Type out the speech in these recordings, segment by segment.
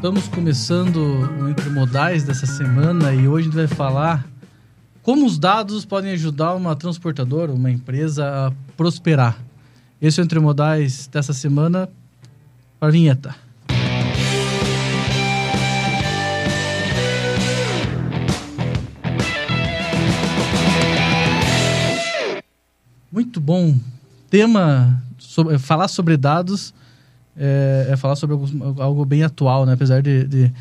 Estamos começando o Entre Modais dessa semana e hoje a gente vai falar como os dados podem ajudar uma transportadora, uma empresa a prosperar. Esse é o Entre Modais dessa semana para a vinheta. Muito bom. Tema, sobre, falar sobre dados é, é falar sobre algo, algo, bem atual, né? Apesar de, de,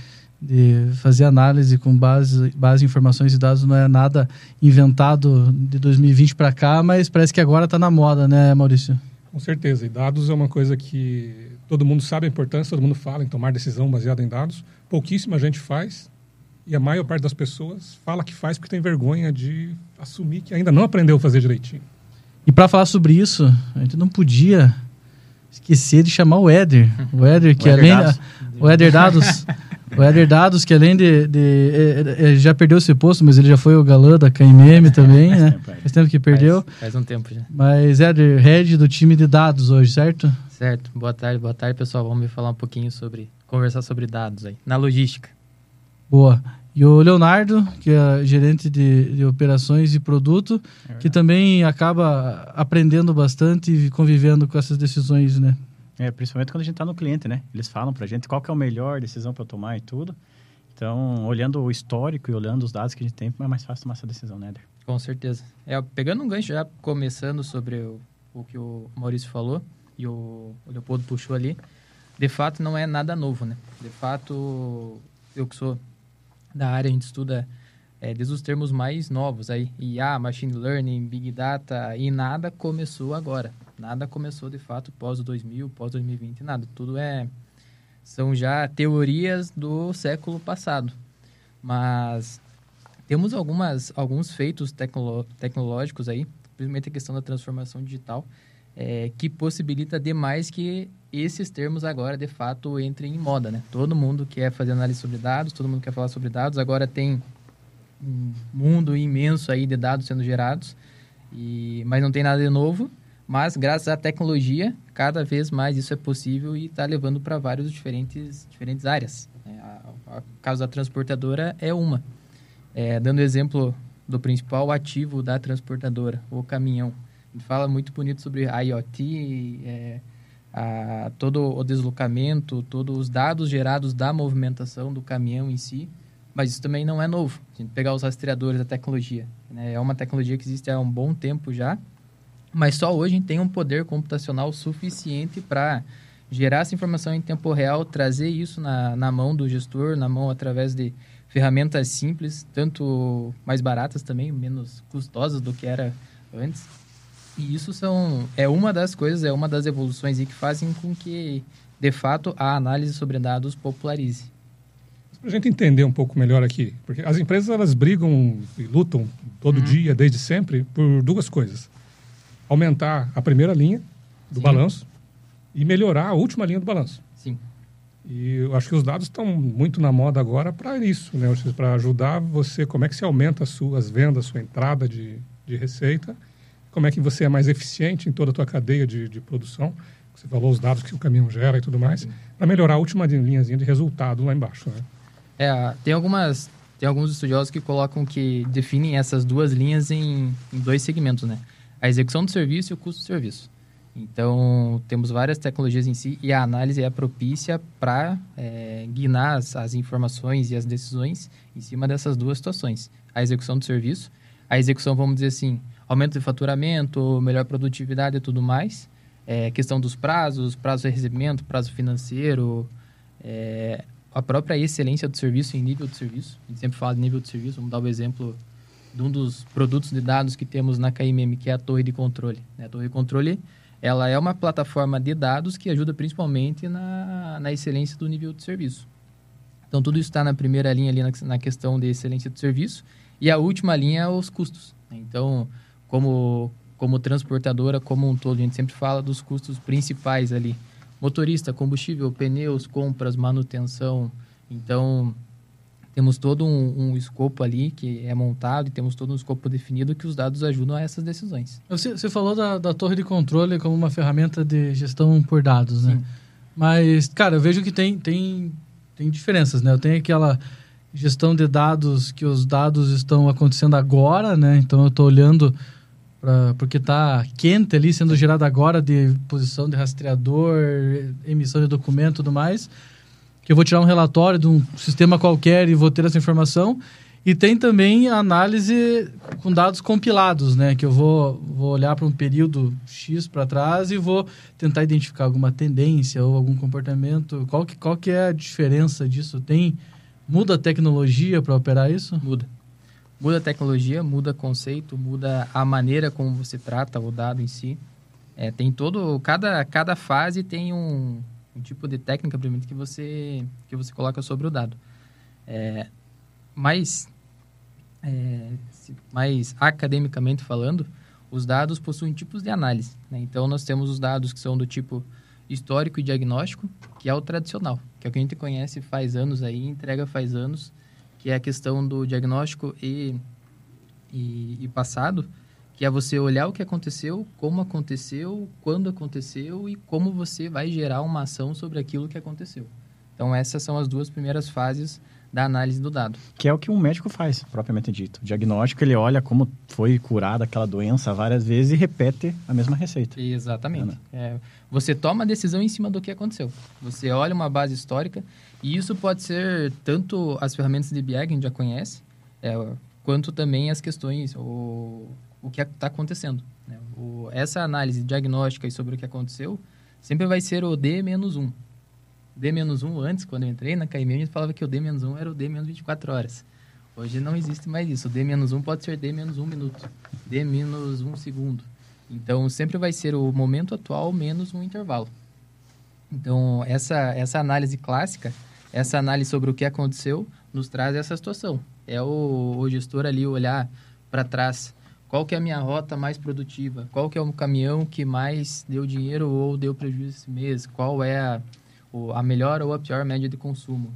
de, fazer análise com base, base em informações e dados, não é nada inventado de 2020 para cá, mas parece que agora está na moda, né, Maurício? Com certeza. E dados é uma coisa que todo mundo sabe a importância, todo mundo fala em tomar decisão baseada em dados. Pouquíssima gente faz. E a maior parte das pessoas fala que faz porque tem vergonha de assumir que ainda não aprendeu a fazer direitinho. E para falar sobre isso, a gente não podia esquecer de chamar o Éder. O Éder, que o além. Dados. O Éder Dados. o Éder Dados, que além de. de, de, de já perdeu esse posto, mas ele já foi o galã da KMM também, né? Tempo, faz tempo que perdeu. Faz, faz, um tempo já. Mas Éder, head do time de dados hoje, certo? Certo. Boa tarde, boa tarde, pessoal. Vamos me falar um pouquinho sobre. Conversar sobre dados aí. Na logística. Boa. E o Leonardo, que é gerente de, de operações e produto, é que também acaba aprendendo bastante e convivendo com essas decisões, né? É, principalmente quando a gente está no cliente, né? Eles falam para a gente qual que é a melhor decisão para tomar e tudo. Então, olhando o histórico e olhando os dados que a gente tem, é mais fácil tomar essa decisão, né, Eder? Com certeza. É, pegando um gancho já, começando sobre o, o que o Maurício falou e o, o Leopoldo puxou ali, de fato não é nada novo, né? De fato, eu que sou da área, a gente estuda é, desde os termos mais novos aí, IA, Machine Learning, Big Data, e nada começou agora. Nada começou, de fato, pós 2000, pós 2020, nada. Tudo é... São já teorias do século passado. Mas temos algumas, alguns feitos tecno, tecnológicos aí, principalmente a questão da transformação digital, é, que possibilita demais que esses termos agora, de fato, entrem em moda, né? Todo mundo quer fazer análise sobre dados, todo mundo quer falar sobre dados. Agora tem um mundo imenso aí de dados sendo gerados, e, mas não tem nada de novo. Mas, graças à tecnologia, cada vez mais isso é possível e está levando para várias diferentes, diferentes áreas. É, a, a caso da transportadora é uma. É, dando exemplo do principal ativo da transportadora, o caminhão. A gente fala muito bonito sobre IoT, é, a, todo o deslocamento, todos os dados gerados da movimentação do caminhão em si, mas isso também não é novo. A gente pegar os rastreadores da tecnologia, né? é uma tecnologia que existe há um bom tempo já, mas só hoje a tem um poder computacional suficiente para gerar essa informação em tempo real, trazer isso na, na mão do gestor, na mão através de ferramentas simples, tanto mais baratas também, menos custosas do que era antes. E isso são, é uma das coisas, é uma das evoluções que fazem com que, de fato, a análise sobre dados popularize. Para a gente entender um pouco melhor aqui, porque as empresas elas brigam e lutam todo uhum. dia, desde sempre, por duas coisas: aumentar a primeira linha do Sim. balanço e melhorar a última linha do balanço. Sim. E eu acho que os dados estão muito na moda agora para isso, né? Para ajudar você, como é que você aumenta as suas vendas, sua entrada de, de receita como é que você é mais eficiente em toda a tua cadeia de, de produção. Você falou os dados que o caminhão gera e tudo mais, para melhorar a última linhazinha de resultado lá embaixo. Né? É, tem algumas tem alguns estudiosos que colocam que definem essas duas linhas em, em dois segmentos, né? A execução do serviço e o custo do serviço. Então, temos várias tecnologias em si e a análise é propícia para é, guiar as, as, informações e as decisões em cima dessas duas situações. A execução do serviço, a execução, vamos dizer assim, aumento de faturamento, melhor produtividade e tudo mais. É, questão dos prazos, prazo de recebimento, prazo financeiro, é, a própria excelência do serviço em nível de serviço. A gente sempre fala de nível de serviço. Vamos dar o exemplo de um dos produtos de dados que temos na KMM, que é a torre de controle. Né? A torre de controle ela é uma plataforma de dados que ajuda principalmente na, na excelência do nível de serviço. Então, tudo isso está na primeira linha ali na, na questão de excelência do serviço. E a última linha é os custos. Então, como, como transportadora como um todo, a gente sempre fala dos custos principais ali. Motorista, combustível, pneus, compras, manutenção. Então, temos todo um, um, escopo ali que é montado e temos todo um escopo definido que os dados ajudam a essas decisões. Você, você falou da, da, torre de controle como uma ferramenta de gestão por dados, né? Sim. Mas, cara, eu vejo que tem, tem tem diferenças, né? Eu tenho aquela gestão de dados que os dados estão acontecendo agora, né? Então eu estou olhando para porque está quente ali sendo gerado agora de posição de rastreador, emissão de documento, e tudo mais. Que eu vou tirar um relatório de um sistema qualquer e vou ter essa informação. E tem também a análise com dados compilados, né? Que eu vou, vou olhar para um período X para trás e vou tentar identificar alguma tendência ou algum comportamento. Qual que, qual que é a diferença disso? Tem muda a tecnologia para operar isso? Muda. Muda a tecnologia, muda conceito, muda a maneira como você trata o dado em si. É, tem todo cada cada fase tem um, um tipo de técnica que você que você coloca sobre o dado. É, mais, é, mais academicamente falando, os dados possuem tipos de análise. Né? Então, nós temos os dados que são do tipo histórico e diagnóstico, que é o tradicional, que é o que a gente conhece faz anos aí, entrega faz anos, que é a questão do diagnóstico e, e, e passado, que é você olhar o que aconteceu, como aconteceu, quando aconteceu e como você vai gerar uma ação sobre aquilo que aconteceu. Então, essas são as duas primeiras fases da análise do dado. Que é o que um médico faz, propriamente dito. O diagnóstico, ele olha como foi curada aquela doença várias vezes e repete a mesma receita. Exatamente. É, você toma a decisão em cima do que aconteceu. Você olha uma base histórica e isso pode ser tanto as ferramentas de BI que a gente já conhece, é, quanto também as questões, o, o que está acontecendo. Né? O, essa análise diagnóstica sobre o que aconteceu sempre vai ser o D-1. D-1 antes, quando eu entrei na KM, a gente falava que o D-1 era o D-24 horas. Hoje não existe mais isso. O D-1 pode ser D-1 minuto, D-1 segundo. Então, sempre vai ser o momento atual menos um intervalo. Então, essa, essa análise clássica, essa análise sobre o que aconteceu, nos traz essa situação. É o, o gestor ali olhar para trás. Qual que é a minha rota mais produtiva? Qual que é o caminhão que mais deu dinheiro ou deu prejuízo esse mês? Qual é a, o, a melhor ou a pior média de consumo.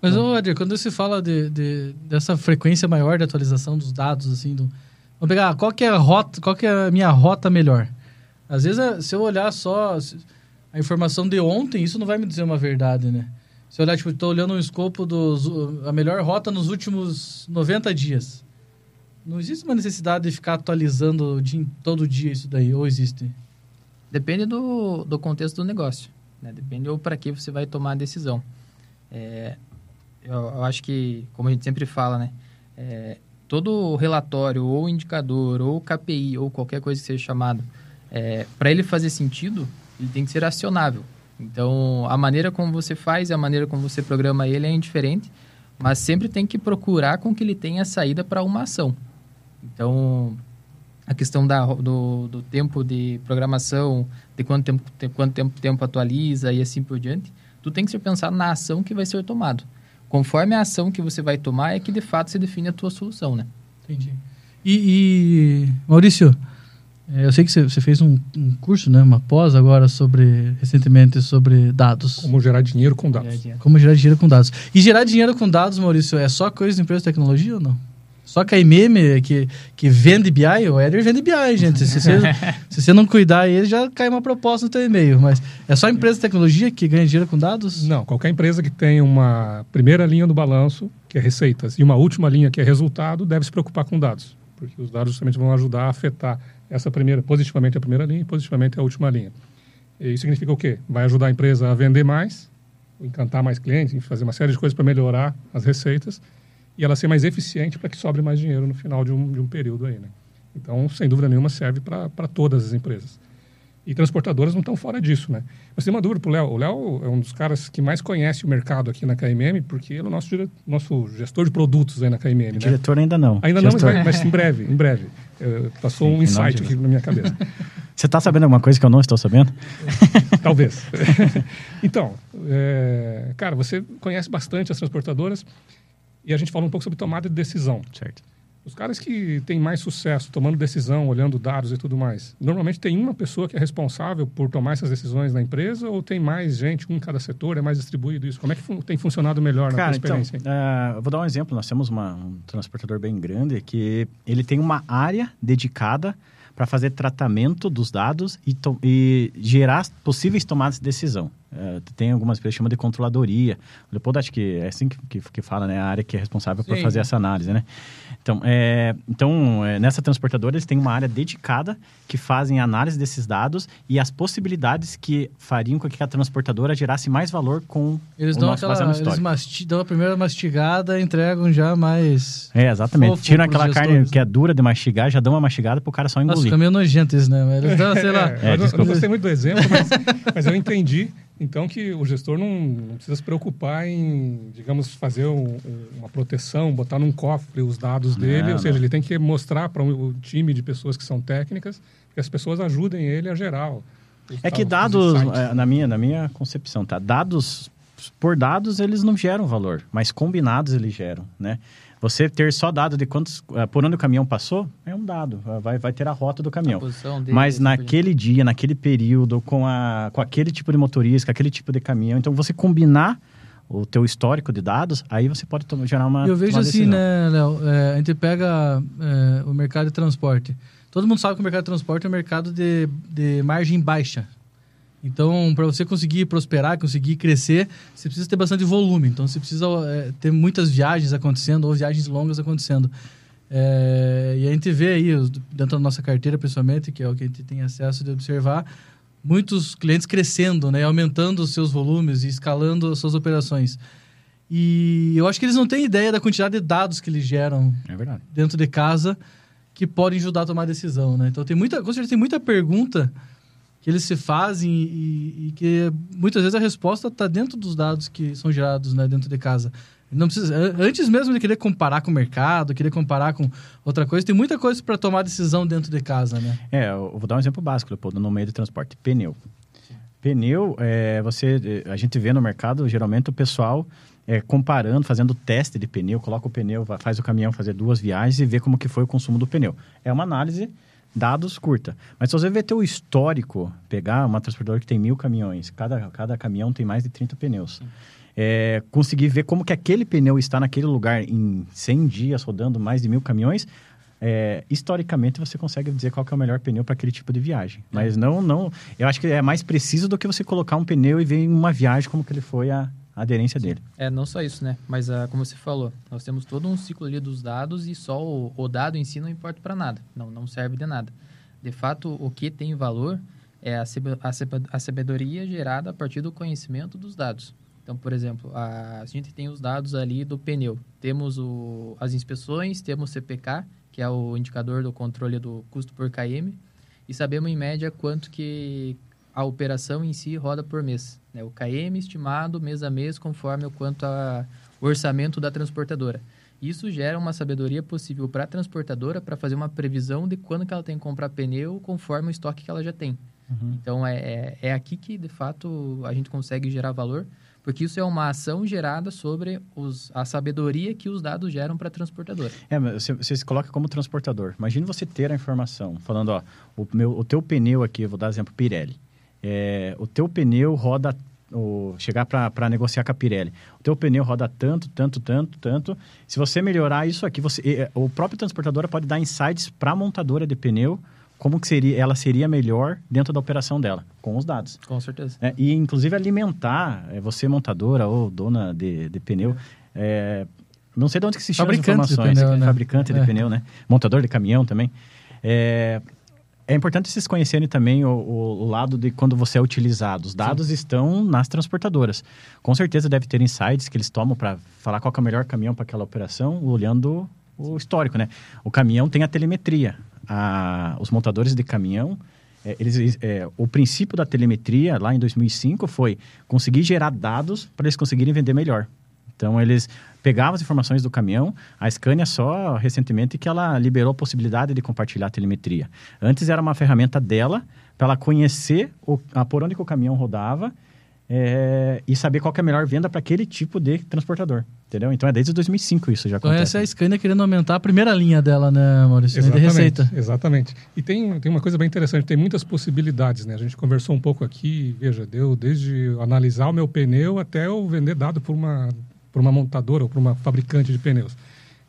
Mas, ô, Adir, quando se fala de, de, dessa frequência maior de atualização dos dados, assim, do, vamos pegar, qual que é a rota, qual que é a minha rota melhor? Às vezes, é, se eu olhar só a informação de ontem, isso não vai me dizer uma verdade, né? Se eu olhar, tipo, estou olhando um escopo dos a melhor rota nos últimos 90 dias. Não existe uma necessidade de ficar atualizando todo dia isso daí, ou existe? Depende do, do contexto do negócio. Né? Depende ou para que você vai tomar a decisão. É, eu, eu, acho que, como a gente sempre fala, né? É, todo relatório, ou indicador, ou KPI, ou qualquer coisa que seja chamado, é, para ele fazer sentido, ele tem que ser acionável. Então, a maneira como você faz, a maneira como você programa ele é indiferente, mas sempre tem que procurar com que ele tenha saída para uma ação. Então, a questão da, do, do tempo de programação, de quanto tempo, de quanto tempo, tempo atualiza e assim por diante, tu tem que ser pensado na ação que vai ser tomado. Conforme a ação que você vai tomar, é que de fato se define a tua solução, né? Entendi. E, e Maurício, é, eu sei que você fez um, um, curso, né, uma pós agora sobre recentemente sobre dados. Como gerar dinheiro com dados. Como gerar dinheiro com dados. E gerar dinheiro com dados, Maurício, é só coisa de empresa de tecnologia ou não? Só que a que, que vende BI, o Éder vende BI, gente. Se você, se você não cuidar aí, já cai uma proposta no teu e-mail. Mas é só empresa de tecnologia que ganha dinheiro com dados? Não, qualquer empresa que tem uma primeira linha do balanço, que é receitas, e uma última linha, que é resultado, deve se preocupar com dados. Porque os dados justamente vão ajudar a afetar essa primeira, positivamente a primeira linha e positivamente a última linha. E isso significa o quê? Vai ajudar a empresa a vender mais, encantar mais clientes, fazer uma série de coisas para melhorar as receitas e ela ser mais eficiente para que sobre mais dinheiro no final de um, de um período aí, né? Então, sem dúvida nenhuma, serve para todas as empresas. E transportadoras não estão fora disso, né? Mas tem uma dúvida para o Léo. O Léo é um dos caras que mais conhece o mercado aqui na KMM, porque ele é o nosso, dire... nosso gestor de produtos aí na KMM, né? Diretor ainda não. Ainda gestor. não, mas, mas, em breve, em breve. Eu, passou Sim, um insight aqui na minha cabeça. Você está sabendo alguma coisa que eu não estou sabendo? Talvez. então, é... cara, você conhece bastante as transportadoras e a gente fala um pouco sobre tomada de decisão. Certo. Os caras que têm mais sucesso tomando decisão, olhando dados e tudo mais, normalmente tem uma pessoa que é responsável por tomar essas decisões na empresa ou tem mais gente, um em cada setor, é mais distribuído isso? Como é que fun tem funcionado melhor Cara, na tua experiência? Então, uh, eu vou dar um exemplo. Nós temos uma, um transportador bem grande que ele tem uma área dedicada para fazer tratamento dos dados e, e gerar possíveis tomadas de decisão. É, tem algumas empresas que chamam de controladoria. O Leopoldo acho que é assim que, que, que fala, né? A área que é responsável por Sim. fazer essa análise, né? Então, é, então é, nessa transportadora, eles têm uma área dedicada que fazem análise desses dados e as possibilidades que fariam com que a transportadora gerasse mais valor com Eles o dão nosso aquela. Eles masti, dão a primeira mastigada e entregam já mais. É, exatamente. Fofo Tiram aquela carne gestores, que é dura de mastigar, já dão uma mastigada pro cara só Nossa, engolir. fica meio nojento isso, né? Mas Eles dão, sei lá. É, eu não- eu não gostei muito do exemplo, mas, mas eu entendi, então, que o gestor não, não precisa se preocupar em, digamos, fazer um- um- uma proteção, botar num cofre os dados dele, Não, ou seja, não. ele tem que mostrar para um, time de pessoas que são técnicas que as pessoas ajudem ele a gerar. o- É que os dados, é, na minha, na minha concepção, tá? Dados por dados eles não geram valor, mas combinados eles geram, né? Você ter só dado de quantos, eh, por onde o caminhão passou, é um dado, vai, vai ter a rota do caminhão. Dele, Mas naquele dia, naquele período, com, a, com aquele tipo de motorista, com aquele tipo de caminhão, então você combinar o teu histórico de dados, aí você pode tom- gerar uma Eu vejo uma assim, né, Léo? é, a gente pega é, o mercado de transporte. Todo mundo sabe que o mercado de transporte é um mercado de, de margem baixa. Então, para você conseguir prosperar, conseguir crescer, você precisa ter bastante volume. Então, você precisa é, ter muitas viagens acontecendo ou viagens longas acontecendo. É, e a gente vê aí, dentro da nossa carteira, principalmente, que é o que a gente tem acesso de observar, muitos clientes crescendo, né, aumentando os seus volumes e escalando as suas operações. E eu acho que eles não têm ideia da quantidade de dados que eles geram É dentro de casa que podem ajudar a tomar decisão, né? Então tem muita, com certeza tem muita pergunta que eles se fazem e, e que muitas vezes a resposta está dentro dos dados que são gerados, né, dentro de casa. Não precisa, an- antes mesmo de querer comparar com o mercado, querer comparar com outra coisa, tem muita coisa para tomar decisão dentro de casa, né? É, eu vou dar um exemplo básico, Leopoldo, no meio de transporte. Pneu. Pneu, é, você, é, a gente vê no mercado, geralmente o pessoal é, comparando, fazendo teste de pneu, coloca o pneu, faz o caminhão fazer duas viagens e vê como que foi o consumo do pneu. É uma análise, dados curta. Mas se você ver teu histórico, pegar uma transportadora que tem mil caminhões, cada, cada caminhão tem mais de 30 pneus. É, conseguir ver como que aquele pneu está naquele lugar em 100 dias, rodando mais de mil caminhões, é, historicamente você consegue dizer qual é o melhor pneu para aquele tipo de viagem. Mas não, não. Eu acho que é mais preciso do que você colocar um pneu e ver em uma viagem como que ele foi a, a aderência dele. É, não só isso, né? Mas, ah, como você falou, nós temos todo um ciclo ali dos dados e só o, o dado em si não importa para nada. Não, não serve de nada. De fato, o que tem valor é a, a sabedoria gerada a partir do conhecimento dos dados. Então, por exemplo, a, a gente tem os dados ali do pneu. Temos o, as inspeções, temos o CPK, que é o indicador do controle do custo por KM, e sabemos em média quanto que a operação em si roda por mês. Né? O KM estimado mês a mês conforme o quanto a, o orçamento da transportadora. Isso gera uma sabedoria possível para a transportadora para fazer uma previsão de quando que ela tem que comprar pneu conforme o estoque que ela já tem. Então é, é, é aqui que de fato a gente consegue gerar valor, porque isso é uma ação gerada sobre os, a sabedoria que os dados geram para a transportadora. É, você, você se coloca como transportador. Imagina você ter a informação, falando, ó, o, meu, o teu pneu aqui, eu vou dar exemplo, Pirelli. É, o teu pneu roda, o, chegar para negociar com a Pirelli. O teu pneu roda tanto, tanto, tanto, tanto. Se você melhorar isso aqui, você, é, o próprio transportadora pode dar insights para a montadora de pneu, como que seria, ela seria melhor dentro da operação dela, com os dados. Com certeza. É, e, inclusive, alimentar, é, você montadora ou dona de, de pneu, é, não sei de onde que se chama as Fabricante de informações. pneu, né? Fabricante de É. pneu, né? Montador de caminhão também. É, é importante vocês conhecerem também o, o- lado de quando você é utilizado. Os dados estão nas transportadoras. Com certeza deve ter insights que eles tomam para falar qual é o melhor caminhão para aquela operação, olhando o histórico, né? O caminhão tem a telemetria. A- os montadores de caminhão, é, eles, é, o princípio da telemetria lá em 2005 foi conseguir gerar dados para eles conseguirem vender melhor. Então eles pegavam as informações do caminhão, a Scania só recentemente que ela liberou a possibilidade de compartilhar a telemetria. Antes era uma ferramenta dela para ela conhecer o, a, por onde que o caminhão rodava é, e saber qual que é a melhor venda para aquele tipo de transportador, entendeu? Então é desde 2005 isso já Então acontece. essa é a Scania querendo aumentar a primeira linha dela, né, Maurício? De receita. Exatamente. E tem, tem uma coisa bem interessante, tem muitas possibilidades, né? A gente conversou um pouco aqui, veja, deu desde analisar o meu pneu até eu vender dado por uma, por uma montadora ou por uma fabricante de pneus.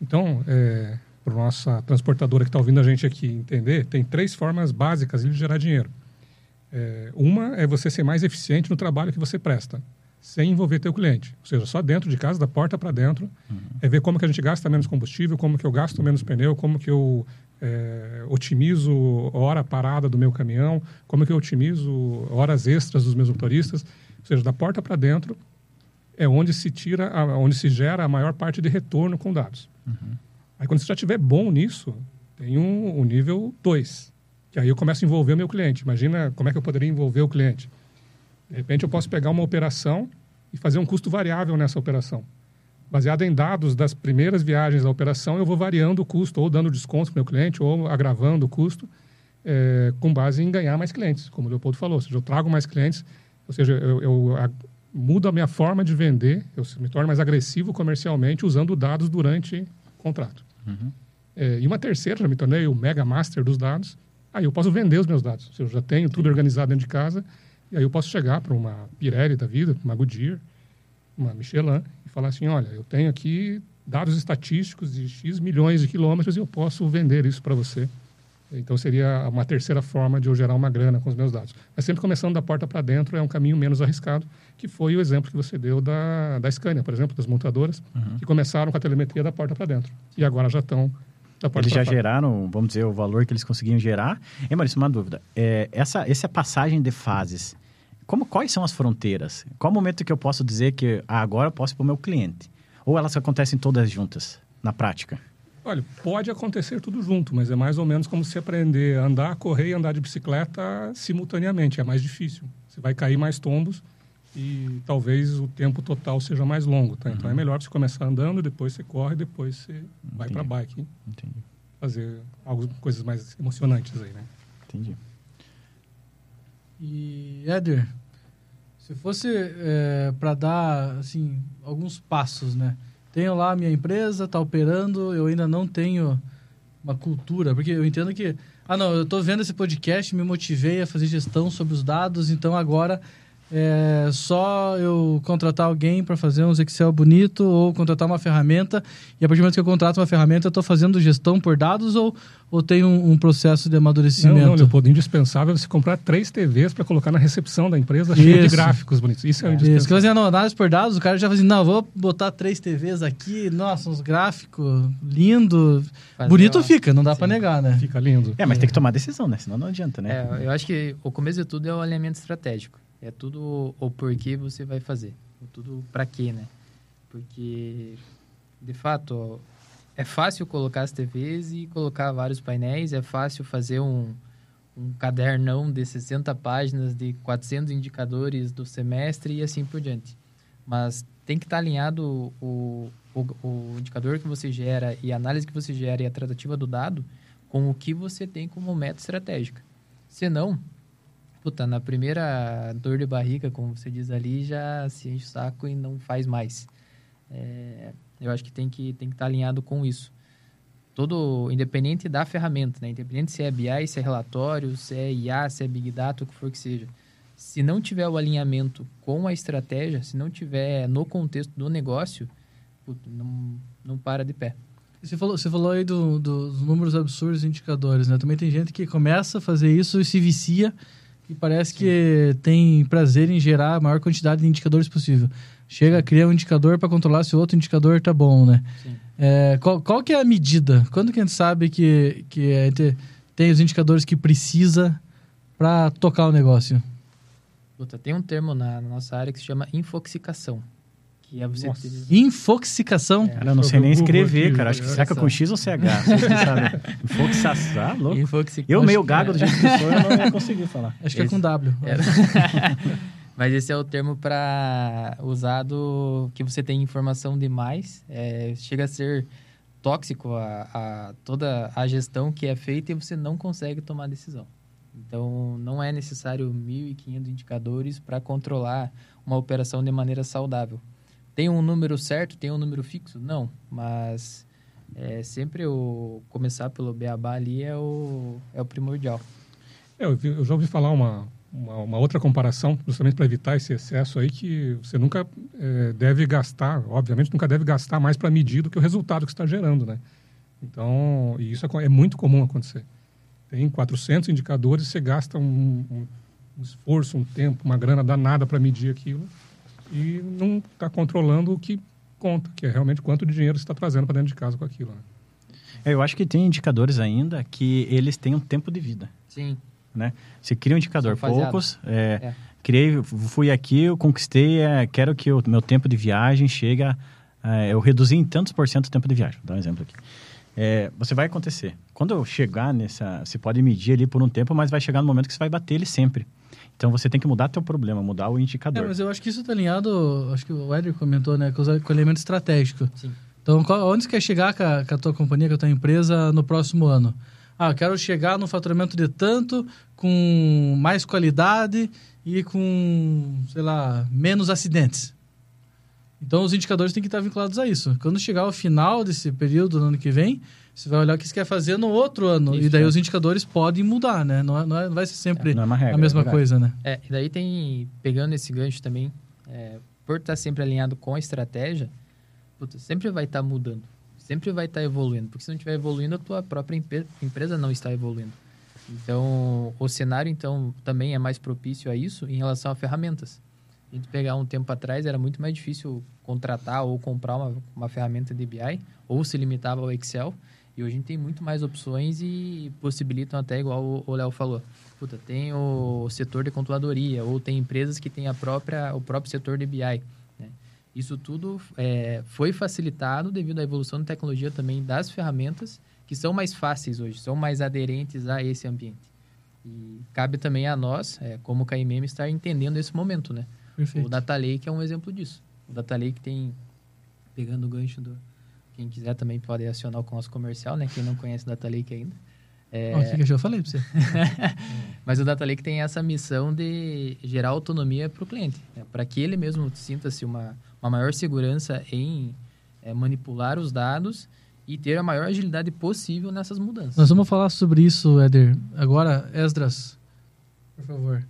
Então, é, para nossa transportadora que está ouvindo a gente aqui entender, tem três formas básicas de gerar dinheiro. É, uma é você ser mais eficiente no trabalho que você presta, sem envolver teu cliente. Ou seja, só dentro de casa, da porta para dentro, uhum. é ver como que a gente gasta menos combustível, como que eu gasto menos pneu, como que eu é, otimizo hora parada do meu caminhão, como que eu otimizo horas extras dos meus motoristas. Ou seja, da porta para dentro é onde se tira, a, onde se gera a maior parte de retorno com dados. Uhum. Aí quando você já estiver bom nisso, tem um, um nível 2, que aí eu começo a envolver o meu cliente. Imagina como é que eu poderia envolver o cliente. De repente eu posso pegar uma operação e fazer um custo variável nessa operação. Baseado em dados das primeiras viagens da operação, eu vou variando o custo, ou dando desconto para o meu cliente, ou agravando o custo, é, com base em ganhar mais clientes, como o Leopoldo falou. Ou seja, eu trago mais clientes, ou seja, eu, eu mudo a minha forma de vender, eu me torno mais agressivo comercialmente usando dados durante o contrato. Uhum. É, e uma terceira, já me tornei o mega master dos dados, aí eu posso vender os meus dados. Seja, eu já tenho tudo organizado dentro de casa, e aí eu posso chegar para uma Pirelli da vida, uma Goodyear, uma Michelin, e falar assim, olha, eu tenho aqui dados estatísticos de X milhões de quilômetros e eu posso vender isso para você. Então seria uma terceira forma de eu gerar uma grana com os meus dados. Mas sempre começando da porta para dentro é um caminho menos arriscado, que foi o exemplo que você deu da, da Scania, por exemplo, das montadoras, uhum. que começaram com a telemetria da porta para dentro. E agora já estão da porta Eles já fora. geraram, vamos dizer, o valor que eles conseguiam gerar. E, Maurício, uma dúvida. É, essa, essa passagem de fases, como, quais são as fronteiras? Qual o momento que eu posso dizer que ah, agora eu posso ir para o meu cliente? Ou elas acontecem todas juntas, na prática? Olha, pode acontecer tudo junto, mas é mais ou menos como se aprender a andar, correr e andar de bicicleta simultaneamente. É mais difícil. Você vai cair mais tombos e talvez o tempo total seja mais longo, tá? Uhum. Então é uhum. melhor você começar andando, depois você corre, depois você Entendi. vai para bike. Entendi. Fazer algo, coisas mais emocionantes aí, né? Entendi. E Éder, se fosse é, para dar assim alguns passos, né? Tenho lá a minha empresa, está operando, eu ainda não tenho uma cultura, porque eu entendo que ah não, eu estou vendo esse podcast, me motivei a fazer gestão sobre os dados, então agora é só eu contratar alguém para fazer uns Excel bonito ou contratar uma ferramenta e a partir do momento que eu contrato uma ferramenta eu estou fazendo gestão por dados ou, ou tem um, um processo de amadurecimento? Não, não, Leopoldo, indispensável você comprar três TVs para colocar na recepção da empresa cheia de gráficos bonitos. Isso é, é indispensável. Isso, que fazia análise por dados, o cara já fazia, não, vou botar três TVs aqui, nossa, uns gráficos lindo, Fazer bonito uma... fica, não dá para negar, né? Fica lindo. É, mas tem que tomar decisão, né? Senão não adianta, né? É, eu acho que o começo de tudo é o alinhamento estratégico. É tudo o porquê você vai fazer. Tudo para quê, né? Porque, de fato, é fácil colocar as TVs e colocar vários painéis. É fácil fazer um, um cadernão de 60 páginas de 400 indicadores do semestre e assim por diante. Mas tem que estar alinhado o, o, o indicador que você gera e a análise que você gera e a tratativa do dado com o que você tem como meta estratégica. Senão, puta, na primeira dor de barriga, como você diz ali, já se enche o saco e não faz mais. É, eu acho que tem que tem que estar tá alinhado com isso. Todo, independente da ferramenta, né? Independente se é BI, se é relatório, se é IA, se é Big Data, o que for que seja. Se não tiver o alinhamento com a estratégia, se não tiver no contexto do negócio, não, não para de pé. Você falou, você falou aí do, do, dos números absurdos indicadores, né? Também tem gente que começa a fazer isso e se vicia e parece Sim. que tem prazer em gerar a maior quantidade de indicadores possível. Chega a criar um indicador para controlar se o outro indicador está bom, né? É, qual, qual que é a medida? Quando que a gente sabe que, que a gente tem os indicadores que precisa para tocar o negócio? Puta, tem um termo na, na nossa área que se chama infoxicação. Que é você ter... Infoxicação? É, cara, eu não sei nem escrever, aqui, cara. Acho que seca com X ou CH. Infoxicação, ah, louco. Infoxicação. Eu meio gago do jeito que sou, eu não ia conseguir falar. Acho que esse... é com W. Mas esse é o termo para usado que você tem informação demais. É, chega a ser tóxico a, a, toda a gestão que é feita e você não consegue tomar decisão. Então, não é necessário 1.500 indicadores para controlar uma operação de maneira saudável. Tem um número certo, tem um número fixo? Não, mas é, sempre o começar pelo beabá ali é o, é o primordial. É, eu, eu, já ouvi falar uma, uma, uma outra comparação, justamente para evitar esse excesso aí, que você nunca é, deve gastar, obviamente nunca deve gastar mais para medir do que o resultado que está gerando, né? Então, e isso é, é muito comum acontecer. Tem 400 indicadores, você gasta um, um um esforço, um tempo, uma grana danada para medir aquilo e não está controlando o que conta, que é realmente quanto de dinheiro você está trazendo para dentro de casa com aquilo. Né? É, eu acho que tem indicadores ainda que eles têm um tempo de vida. Sim. Né? Você cria um indicador, poucos. É, É. Criei, fui aqui, eu conquistei, é, quero que o meu tempo de viagem chegue a, é, eu reduzi em tantos por cento o tempo de viagem. Vou dar um exemplo aqui. É, você vai acontecer. Quando eu chegar nessa, você pode medir ali por um tempo, mas vai chegar no momento que você vai bater ele sempre. Então você tem que mudar teu problema, mudar o É, indicador. mas eu acho que isso está alinhado, acho que o Éder comentou, né, com, os- com o elemento estratégico. Sim. Então, qual- onde você quer chegar com a, com a tua companhia, com a tua empresa no próximo ano? Ah, eu quero chegar no faturamento de tanto, com mais qualidade e com, sei lá, menos acidentes. Então, os indicadores têm que estar vinculados a isso. Quando chegar ao final desse período, no ano que vem, você vai olhar o que você quer fazer no outro ano. Isso, e daí é. os indicadores podem mudar, né? Não, é- não, é- não vai ser sempre é uma regra, a mesma é coisa, né? É, e daí tem, pegando esse gancho também, é, por estar sempre alinhado com a estratégia, puta, sempre vai estar mudando, sempre vai estar evoluindo, porque se não estiver evoluindo, a tua própria empe- empresa não está evoluindo. Então, o cenário, então, também é mais propício a isso em relação a ferramentas. A gente pegar um tempo atrás, era muito mais difícil contratar ou comprar uma, uma ferramenta de BI, ou se limitava ao Excel, e hoje a gente tem muito mais opções e possibilitam até, igual o- Léo falou, Puta, tem o setor de controladoria, ou tem empresas que têm a própria, o próprio setor de BI. né? Isso tudo é, foi facilitado devido à evolução da tecnologia também das ferramentas, que são mais fáceis hoje, são mais aderentes a esse ambiente. E cabe também a nós, é, como KMM, estar entendendo esse momento, né? Perfeito. O Data Lake é um exemplo disso. O Data Lake tem, pegando o gancho do... Quem quiser também pode acionar o nosso comercial, né? Quem não conhece o Data Lake ainda. É, Ó, O que, eu falei pra você? mas o Data Lake tem essa missão de gerar autonomia para o cliente, né? para que ele mesmo sinta-se uma, uma maior segurança em eh, manipular os dados e ter a maior agilidade possível nessas mudanças. Nós vamos falar sobre isso, Éder. Agora, Esdras, por favor,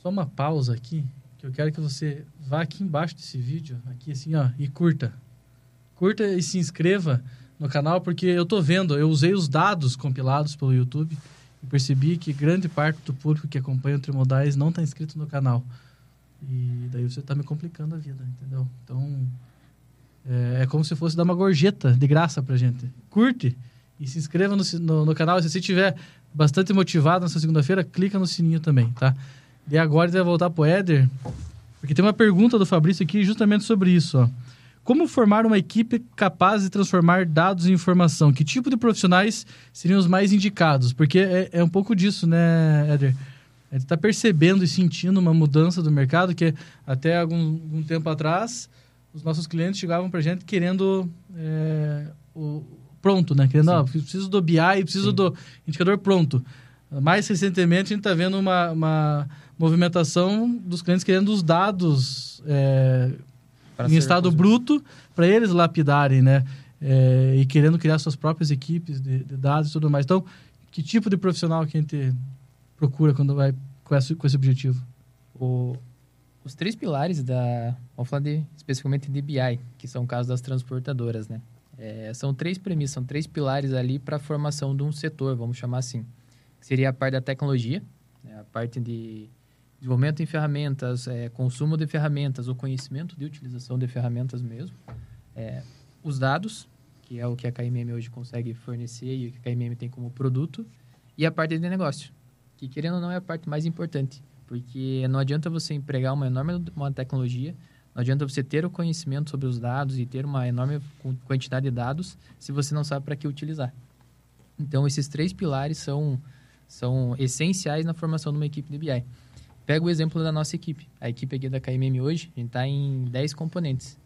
só uma pausa aqui, que eu quero que você vá aqui embaixo desse vídeo, aqui assim, ó, e curta. Curta e se inscreva no canal, porque eu tô vendo, eu usei os dados compilados pelo YouTube e percebi que grande parte do público que acompanha o Trimodais não está inscrito no canal. E daí você está me complicando a vida, entendeu? Então, é, é como se fosse dar uma gorjeta de graça pra gente. Curte e se inscreva no, no, no canal. Se você estiver bastante motivado nessa segunda-feira, clica no sininho também, tá? E agora a gente vai voltar pro Éder, porque tem uma pergunta do Fabrício aqui justamente sobre isso, ó. Como formar uma equipe capaz de transformar dados em informação? Que tipo de profissionais seriam os mais indicados? Porque é, é um pouco disso, né, Éder? A gente está percebendo e sentindo uma mudança do mercado que até algum, algum tempo atrás os nossos clientes chegavam para a gente querendo é, o pronto, né? Querendo, ó, preciso do BI, preciso Sim. do indicador pronto. Mais recentemente, a gente está vendo uma, uma movimentação dos clientes querendo os dados é, Pra em estado bruto para eles lapidarem, né? É, e querendo criar suas próprias equipes de, de dados e tudo mais. Então, que tipo de profissional que a gente procura quando vai com esse, com esse objetivo? O- os três pilares da. Vamos falar de, especificamente de BI, que são o caso das transportadoras, né? É, são três premissas, são três pilares ali para a formação de um setor, vamos chamar assim. Seria a parte da tecnologia, né? a parte de desenvolvimento em ferramentas, é, consumo de ferramentas, o conhecimento de utilização de ferramentas mesmo. É, os dados, que é o que a KMM hoje consegue fornecer e o que a KMM tem como produto. E a parte de negócio, que querendo ou não é a parte mais importante. Porque não adianta você empregar uma enorme uma tecnologia, não adianta você ter o conhecimento sobre os dados e ter uma enorme qu- quantidade de dados se você não sabe para que utilizar. Então, esses três pilares são, são essenciais na formação de uma equipe de BI. Pega o exemplo da nossa equipe. A equipe aqui da KMM hoje, a gente está em 10 componentes.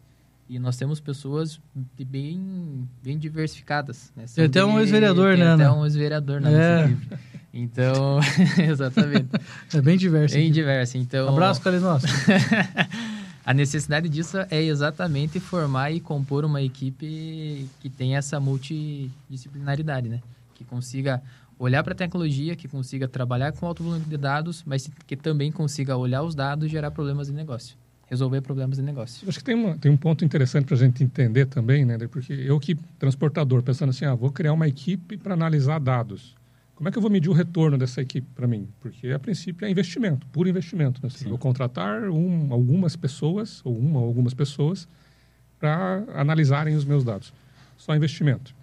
E nós temos pessoas bem, bem diversificadas. Né? Tem até um ex-vereador, né, até um ex-vereador na É. nossa equipe. Então, exatamente. É bem diverso. Bem aqui. diverso. Então, Abraço, Calinosso. a necessidade disso é exatamente formar e compor uma equipe que tenha essa multidisciplinaridade, né? Que consiga olhar para a tecnologia, que consiga trabalhar com alto volume de dados, mas que também consiga olhar os dados e gerar problemas de negócio. Resolver problemas de negócio. Acho que tem, uma, tem um ponto interessante para a gente entender também, né? Porque eu que, transportador, pensando assim, ah, vou criar uma equipe para analisar dados. Como é que eu vou medir o retorno dessa equipe para mim? Porque, a princípio, é investimento, puro investimento. Né? Eu vou contratar um, algumas pessoas, ou uma ou algumas pessoas, para analisarem os meus dados. Só investimento.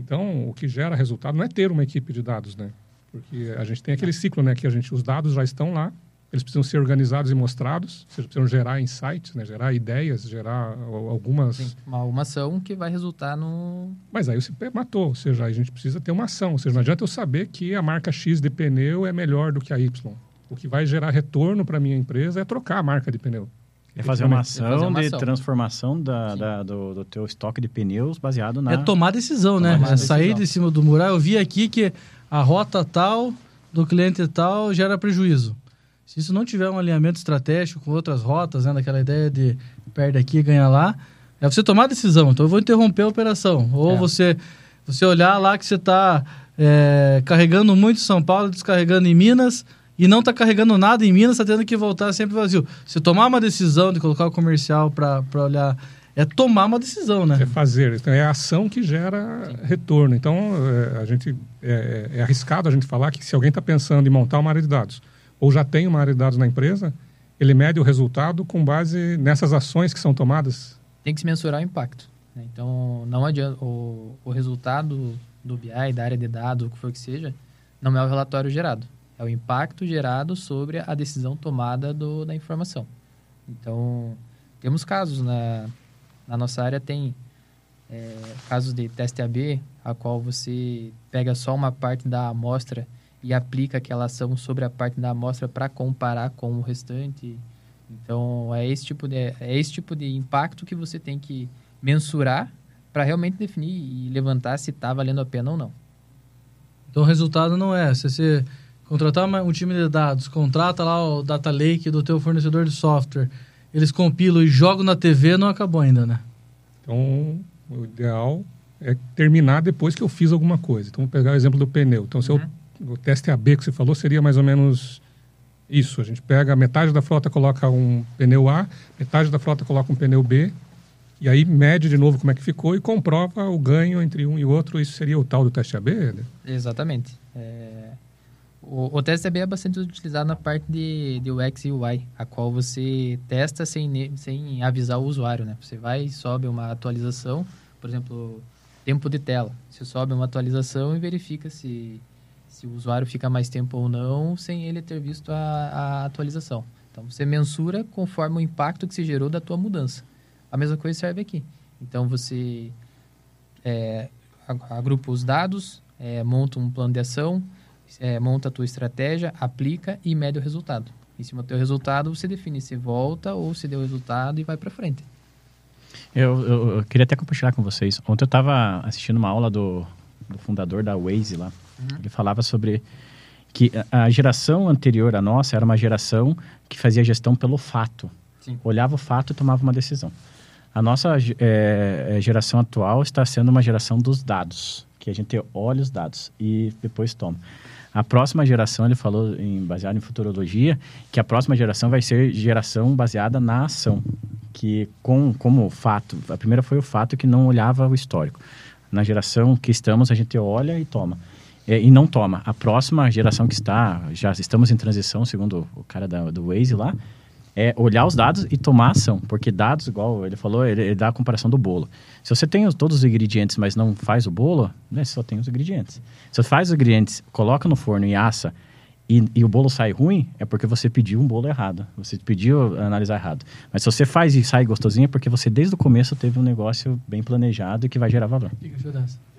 Então, o que gera resultado não é ter uma equipe de dados, né? Porque a gente tem aquele ciclo, né? Que a gente, os dados já estão lá, eles precisam ser organizados e mostrados, ou seja, precisam gerar insights, né? gerar ideias, gerar algumas... Sim, uma, uma ação que vai resultar no... Mas aí você matou, ou seja, a gente precisa ter uma ação. Ou seja, não adianta eu saber que a marca X de pneu é melhor do que a Y. O que vai gerar retorno para a minha empresa é trocar a marca de pneu. É fazer uma ação, fazer uma ação. de transformação da, da do, do, teu estoque de pneus baseado na... É tomar decisão, tomar né? É sair de cima do mural. Eu vi aqui que a rota tal do cliente tal gera prejuízo. Se isso não tiver um alinhamento estratégico com outras rotas, né, daquela ideia de perde aqui ganha lá, é você tomar a decisão. Então eu vou interromper a operação. Ou é. você, você olhar lá que você está é, carregando muito São Paulo, descarregando em Minas, e não está carregando nada em Minas, está tendo que voltar sempre vazio. Se tomar uma decisão de colocar o comercial para olhar é tomar uma decisão, né? É fazer. Então, é a ação que gera Sim. retorno. Então, é, a gente é, é, arriscado a gente falar que se alguém está pensando em montar uma área de dados ou já tem uma área de dados na empresa, ele mede o resultado com base nessas ações que são tomadas? Tem que se mensurar o impacto. Né? Então, não adianta. O, o resultado do BI, da área de dados, o que for que seja, não é o relatório gerado. É o impacto gerado sobre a decisão tomada do, da informação. Então, temos casos na, na nossa área, tem é, casos de teste AB, a qual você pega só uma parte da amostra e aplica aquela ação sobre a parte da amostra para comparar com o restante. Então, é esse, tipo de, é esse tipo de impacto que você tem que mensurar para realmente definir e levantar se está valendo a pena ou não. Então, o resultado não é se você contratar um time de dados, contrata lá o data lake do teu fornecedor de software, eles compilam e jogam na TV, não acabou ainda, né? Então, o ideal é terminar depois que eu fiz alguma coisa. Então, vou pegar o exemplo do pneu. Então, se uhum. eu o teste AB que você falou seria mais ou menos isso. A gente pega metade da frota coloca um pneu A, metade da frota coloca um pneu B, e aí mede de novo como é que ficou e comprova o ganho entre um e outro. Isso seria o tal do teste AB? Né? Exatamente. É... O, o, teste é bastante utilizado na parte de, de UX e UI, a qual você testa sem, sem avisar o usuário. Né? Você vai e sobe uma atualização, por exemplo, tempo de tela. Você sobe uma atualização e verifica se se o usuário fica mais tempo ou não sem ele ter visto a, a atualização. Então, você mensura conforme o impacto que se gerou da tua mudança. A mesma coisa serve aqui. Então, você é, agrupa os dados, é, monta um plano de ação, é, monta a tua estratégia, aplica e mede o resultado. Em cima do teu resultado, você define se volta ou se deu resultado e vai para frente. Eu, eu, eu, queria até compartilhar com vocês. Ontem eu estava assistindo uma aula do, do fundador da Waze lá. Uhum. Ele falava sobre que a geração anterior à nossa era uma geração que fazia gestão pelo fato. Sim. Olhava o fato e tomava uma decisão. A nossa é, geração atual está sendo uma geração dos dados, que a gente olha os dados e depois toma. A próxima geração, ele falou, em, baseado em futurologia, que a próxima geração vai ser geração baseada na ação, que com como fato, a primeira foi o fato que não olhava o histórico. Na geração que estamos, a gente olha e toma é, e não toma. A próxima geração que está, já estamos em transição, segundo o cara da, do Waze lá, é olhar os dados e tomar ação. Porque dados, igual ele falou, ele, ele dá a comparação do bolo. Se você tem todos os ingredientes, mas não faz o bolo, né, você só tem os ingredientes. Se você faz os ingredientes, coloca no forno e assa, e, e, o bolo sai ruim, é porque você pediu um bolo errado. Você pediu analisar errado. Mas se você faz e sai gostosinho, é porque você desde o começo teve um negócio bem planejado e que vai gerar valor.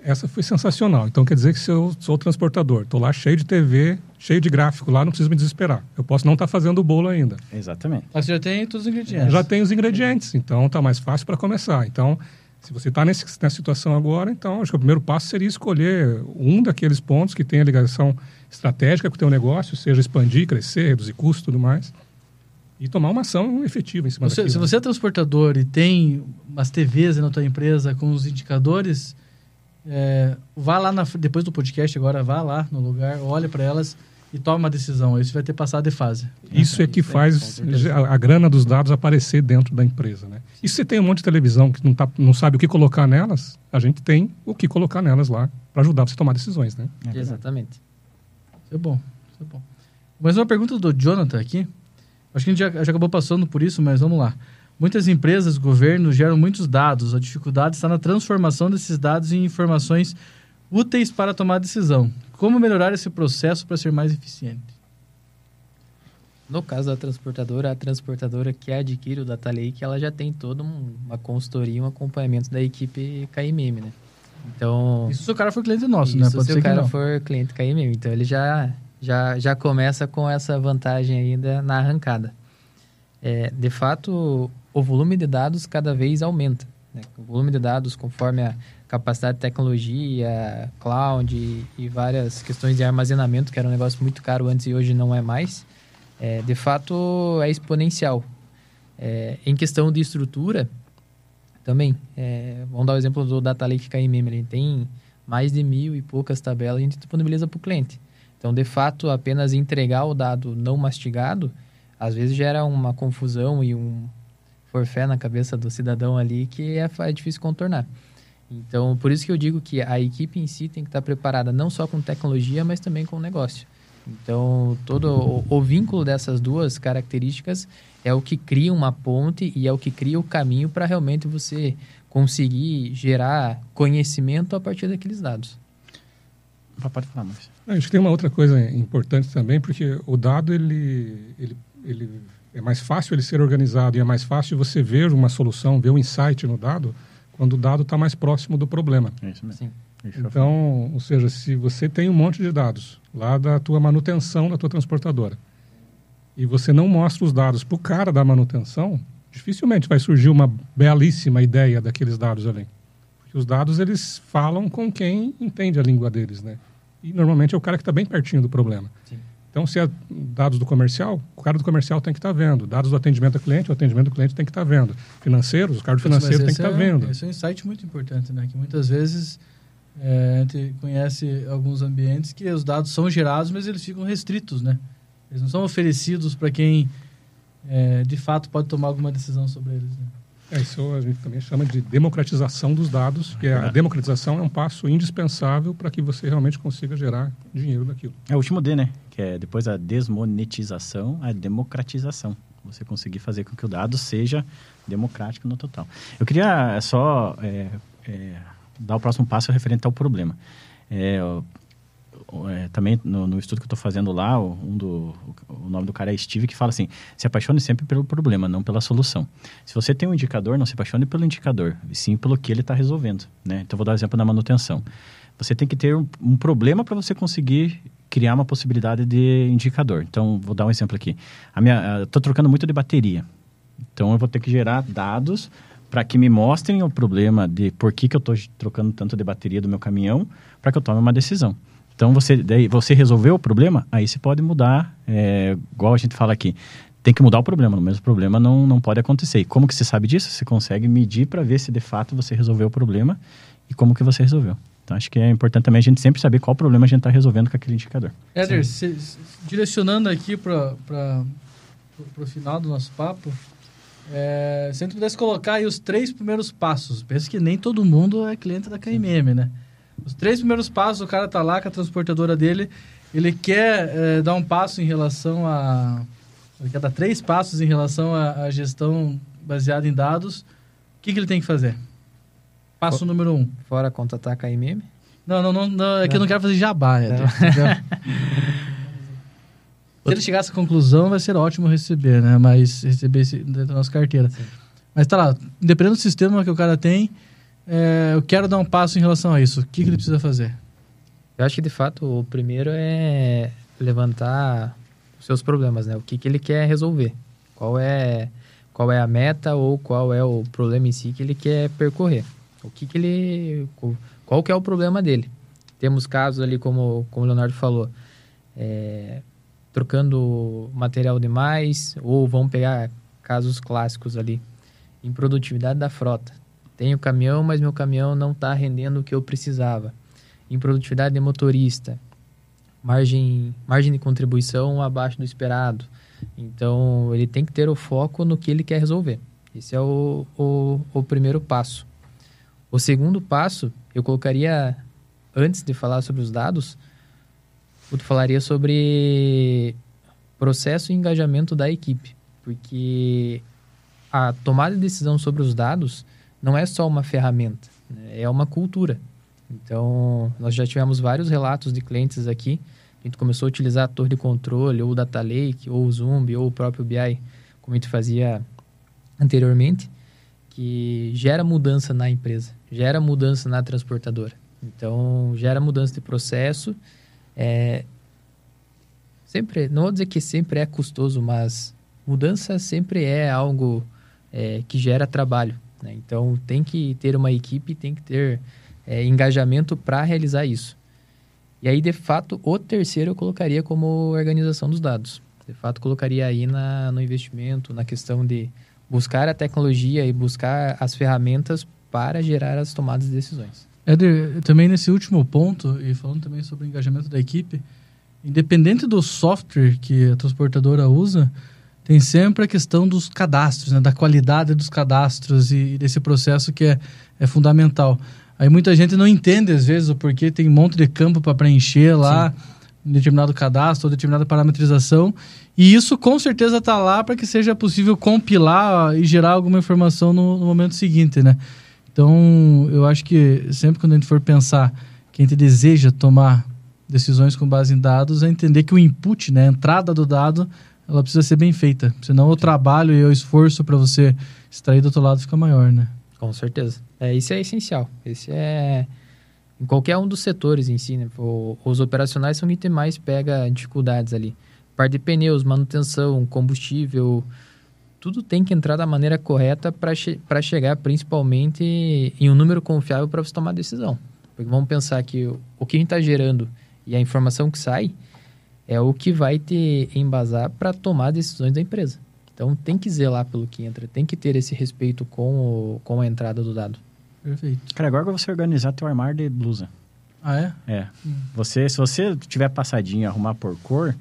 Essa foi sensacional. Então quer dizer que se eu sou transportador, estou lá cheio de TV, cheio de gráfico lá, não preciso me desesperar. Eu posso não estar tá fazendo o bolo ainda. Exatamente. Mas já tem todos os ingredientes. Já tem os ingredientes, então está mais fácil para começar. Então, se você está nessa situação agora, então acho que o primeiro passo seria escolher um daqueles pontos que tem a ligação estratégica com o teu negócio, seja expandir, crescer, reduzir custos e tudo mais. E tomar uma ação efetiva em cima você, daquilo. Se você é transportador e tem umas TVs na tua empresa com os indicadores, é, vá lá na, depois do podcast agora, vá lá no lugar, olhe para elas e tome uma decisão. Isso vai ter passado de fase. Isso é, é que faz a, a, grana dos dados aparecer dentro da empresa. Né? E se você tem um monte de televisão que não, tá, não sabe o que colocar nelas, a gente tem o que colocar nelas lá para ajudar você a tomar decisões. Né? É Exatamente. Isso é bom. Isso é bom. Mais uma pergunta do Jonathan aqui. Acho que a gente já, já acabou passando por isso, mas vamos lá. Muitas empresas, governos geram muitos dados. A dificuldade está na transformação desses dados em informações úteis para tomar decisão. Como melhorar esse processo para ser mais eficiente? No caso da transportadora, a transportadora que adquire o Data Lake, ela já tem toda um, uma consultoria, um acompanhamento da equipe KMM, né? Então... Isso se o cara for cliente nosso, né? Pode se o cara for cliente KMM. Então, ele já, já, já começa com essa vantagem ainda na arrancada. É, de fato, o volume de dados cada vez aumenta. Né? O volume de dados, conforme a capacidade de tecnologia, cloud e, e várias questões de armazenamento, que era um negócio muito caro antes e hoje não é mais, é, de fato é exponencial. É, em questão de estrutura, também, é, vamos dar o exemplo do Data Lake KMM, ele tem mais de mil e poucas tabelas a gente disponibiliza para o cliente. Então, de fato, apenas entregar o dado não mastigado, às vezes gera uma confusão e um forfé na cabeça do cidadão ali que é, é difícil contornar. Então, por isso que eu digo que a equipe em si tem que estar preparada não só com tecnologia, mas também com negócio. Então, todo o, o vínculo dessas duas características é o que cria uma ponte e é o que cria o caminho para realmente você conseguir gerar conhecimento a partir daqueles dados. Pode falar, Márcio. A gente tem uma outra coisa importante também, porque o dado ele, ele, ele é mais fácil ele ser organizado e é mais fácil você ver uma solução, ver um insight no dado, quando o dado está mais próximo do problema. É isso mesmo. Falar. Então, ou seja, se você tem um monte de dados lá da tua manutenção da tua transportadora e você não mostra os dados para o cara da manutenção, dificilmente vai surgir uma belíssima ideia daqueles dados ali. Porque os dados eles falam com quem entende a língua deles, né? E normalmente é o cara que está bem pertinho do problema. Sim. Então, se é dados do comercial, o cara do comercial tem que estar vendo. Dados do atendimento ao cliente, o atendimento do cliente tem que estar vendo. Financeiros, o cara do financeiro tem que estar é- vendo. Esse é um insight muito importante, né? Que muitas vezes é, a gente conhece alguns ambientes que os dados são gerados, mas eles ficam restritos, né? Eles não são oferecidos para quem é, de fato pode tomar alguma decisão sobre eles. Né? É, isso a gente também chama de democratização dos dados, que é a democratização é um passo indispensável para que você realmente consiga gerar dinheiro daquilo. É o último D, né? Que é depois da desmonetização, a democratização. Você conseguir fazer com que o dado seja democrático no total. Eu queria só é, é, dar o próximo passo referente ao problema. É, é, também no, no estudo que eu estou fazendo lá, um do, o nome do cara é Steve, que fala assim: se apaixone sempre pelo problema, não pela solução. Se você tem um indicador, não se apaixone pelo indicador, e sim pelo que ele está resolvendo. Né? Então, vou dar o exemplo da manutenção. Você tem que ter um, um problema para você conseguir criar uma possibilidade de indicador. Então, vou dar um exemplo aqui. Estou trocando muito de bateria. Então, eu vou ter que gerar dados para que me mostrem o problema de por que, que eu estou trocando tanto de bateria do meu caminhão, para que eu tome uma decisão. Então, você, daí, você resolveu o problema, aí você pode mudar, é, igual a gente fala aqui. Tem que mudar o problema, o mesmo problema não, não pode acontecer. E como que você sabe disso? Você consegue medir para ver se de fato você resolveu o problema e como que você resolveu. Então, acho que é importante também a gente sempre saber qual problema a gente está resolvendo com aquele indicador. Éder, se- direcionando aqui para o final do nosso papo, é, se a gente pudesse colocar aí os três primeiros passos. Penso que nem todo mundo é cliente da KMM, né? Os três primeiros passos, o cara tá lá com a transportadora dele, ele quer é, dar um passo em relação a... Ele quer dar três passos em relação à gestão baseada em dados. O que, que ele tem que fazer? Passo número um. Fora contatar a KMM. Não, não, não, não é que eu não quero fazer jabá, Éder. Se ele chegar a essa conclusão, vai ser ótimo receber, né? Mas receber esse dentro da nossa carteira. Mas tá lá, dependendo do sistema que o cara tem, é, eu quero dar um passo em relação a isso. O que, que ele precisa fazer? Eu acho que, de fato, o primeiro é levantar os seus problemas, né? O que, que ele quer resolver. Qual é, qual é a meta ou qual é o problema em si que ele quer percorrer. O que, que ele... Qual que é o problema dele. Temos casos ali, como, como o Leonardo falou, é, trocando material demais, ou vamos pegar casos clássicos ali, improdutividade da frota. Tenho caminhão, mas meu caminhão não está rendendo o que eu precisava improdutividade de motorista, margem, margem de contribuição abaixo do esperado. Então, ele tem que ter o foco no que ele quer resolver. Esse é o, o, o primeiro passo. O segundo passo, eu colocaria, antes de falar sobre os dados, Eu falaria sobre processo e engajamento da equipe, porque a tomada de decisão sobre os dados não é só uma ferramenta, né? é uma cultura. Então, nós já tivemos vários relatos de clientes aqui. A gente começou a utilizar a torre de controle, ou o Data Lake, ou o Zoom, ou o próprio BI, como a gente fazia anteriormente, que gera mudança na empresa, gera mudança na transportadora. Então, gera mudança de processo. É, sempre, não vou dizer que sempre é custoso, mas mudança sempre é algo é, que gera trabalho. Né? Então, tem que ter uma equipe, tem que ter é, engajamento para realizar isso. E aí, de fato, o terceiro eu colocaria como organização dos dados. De fato, colocaria aí na, no investimento, na questão de buscar a tecnologia e buscar as ferramentas para gerar as tomadas de decisões. Éder, também nesse último ponto, e falando também sobre o engajamento da equipe, independente do software que a transportadora usa, tem sempre a questão dos cadastros, né, da qualidade dos cadastros e, e desse processo que é, é fundamental. Aí muita gente não entende, às vezes, o porquê tem um monte de campo para preencher lá, um determinado cadastro ou determinada parametrização. E isso com certeza está lá para que seja possível compilar e gerar alguma informação no, no momento seguinte, né? Então, eu acho que sempre quando a gente for pensar que a gente deseja tomar decisões com base em dados, é entender que o input, né, a entrada do dado, ela precisa ser bem feita. Senão o trabalho e o esforço para você extrair do outro lado fica maior, né? Com certeza. É, isso é essencial. Esse é em qualquer um dos setores em si, né? O, os operacionais são quem mais pega dificuldades ali. Parte de pneus, manutenção, combustível, tudo tem que entrar da maneira correta para che chegar principalmente em um número confiável para você tomar decisão. Porque vamos pensar que o, o que a gente está gerando e a informação que sai é o que vai te embasar para tomar decisões da empresa. Então tem que zelar pelo que entra, tem que ter esse respeito com, o, com a entrada do dado. Perfeito. Cara, agora você organizar teu armário de blusa. Ah, é? É. Hum. Você, se você tiver passadinho arrumar por cor,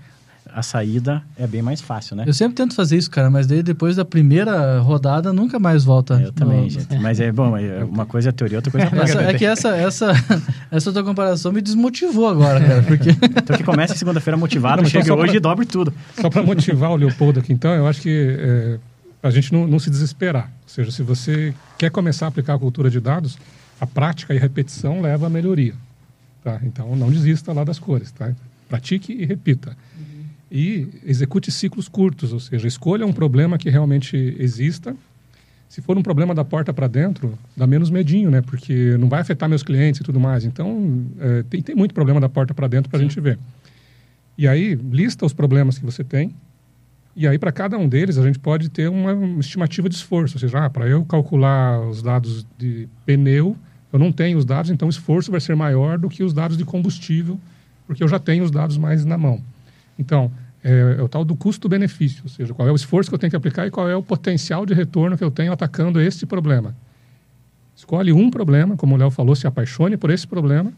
a saída é bem mais fácil, né? Eu sempre tento fazer isso, cara, mas daí depois da primeira rodada nunca mais volta. Eu também, no... gente. Mas é bom, é uma coisa é teoria, outra coisa é prática. É que essa, essa, essa tua comparação me desmotivou agora, cara, porque... então que começa segunda-feira motivado, não, chega então hoje pra, e dobre tudo. Só para motivar o Leopoldo aqui, então, eu acho que é, a gente não, não se desesperar. Ou seja, se você quer começar a aplicar a cultura de dados, a prática e a repetição leva à melhoria. Tá? Então, não desista lá das cores, tá? Pratique e repita e execute ciclos curtos, ou seja, escolha um problema que realmente exista. Se for um problema da porta para dentro, dá menos medinho, né? Porque não vai afetar meus clientes e tudo mais. Então, é, tem, tem muito problema da porta para dentro para a gente ver. E aí, lista os problemas que você tem. E aí, para cada um deles, a gente pode ter uma, estimativa de esforço. Ou seja, ah, para eu calcular os dados de pneu, eu não tenho os dados, então o esforço vai ser maior do que os dados de combustível, porque eu já tenho os dados mais na mão. Então, é, é o tal do custo-benefício, ou seja, qual é o esforço que eu tenho que aplicar e qual é o potencial de retorno que eu tenho atacando este problema. Escolhe um problema, como o Léo falou, se apaixone por esse problema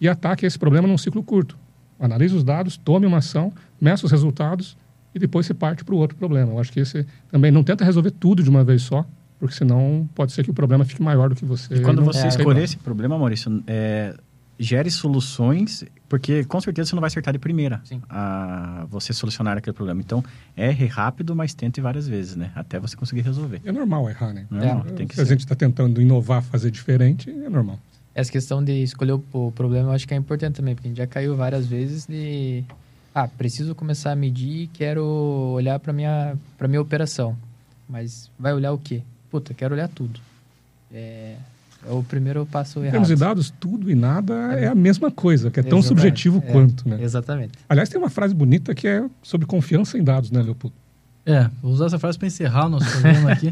e ataque esse problema num ciclo curto. Analise os dados, tome uma ação, meça os resultados e depois se parte para o outro problema. Eu acho que esse também não tenta resolver tudo de uma vez só, porque senão pode ser que o problema fique maior do que você. E quando você é, escolher esse problema, Maurício, é, gere soluções, porque com certeza você não vai acertar de primeira a você solucionar aquele problema. Então, erre rápido, mas tente várias vezes, né? Até você conseguir resolver. É normal errar, né? Normal, é, tem que Se ser. a gente está tentando inovar, fazer diferente, é normal. Essa questão de escolher o problema eu acho que é importante também, porque a gente já caiu várias vezes de... Ah, preciso começar a medir, quero olhar para minha para minha operação. Mas vai olhar o quê? Puta, quero olhar tudo. É o primeiro passo errado. Em termos de dados, tudo e nada é, é a mesma coisa, que é tão subjetivo é, quanto, né? Exatamente. Aliás, tem uma frase bonita que é sobre confiança em dados, né, Leopoldo? É, vou usar essa frase para encerrar o nosso programa aqui.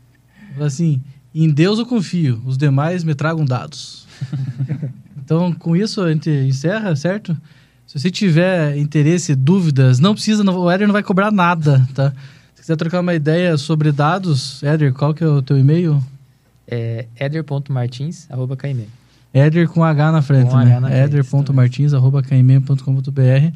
assim, em Deus eu confio, os demais me tragam dados. então, com isso a gente encerra, certo? Se você tiver interesse, dúvidas, não precisa, não, o Éder não vai cobrar nada, tá? Se quiser trocar uma ideia sobre dados, Éder, qual que é o teu e-mail? É eder.martins.km. Eder com H na frente, com né? eder.martins.km.com.br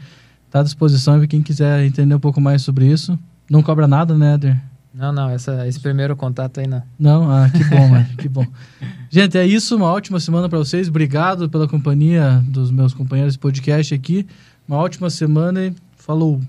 Está à disposição para quem quiser entender um pouco mais sobre isso. Não cobra nada, né, Eder? Não, não, essa, esse primeiro contato aí não. Não? Ah, que bom, mano, que bom. Gente, é isso, uma ótima semana para vocês. Obrigado pela companhia dos meus companheiros de podcast aqui. Uma ótima semana e falou!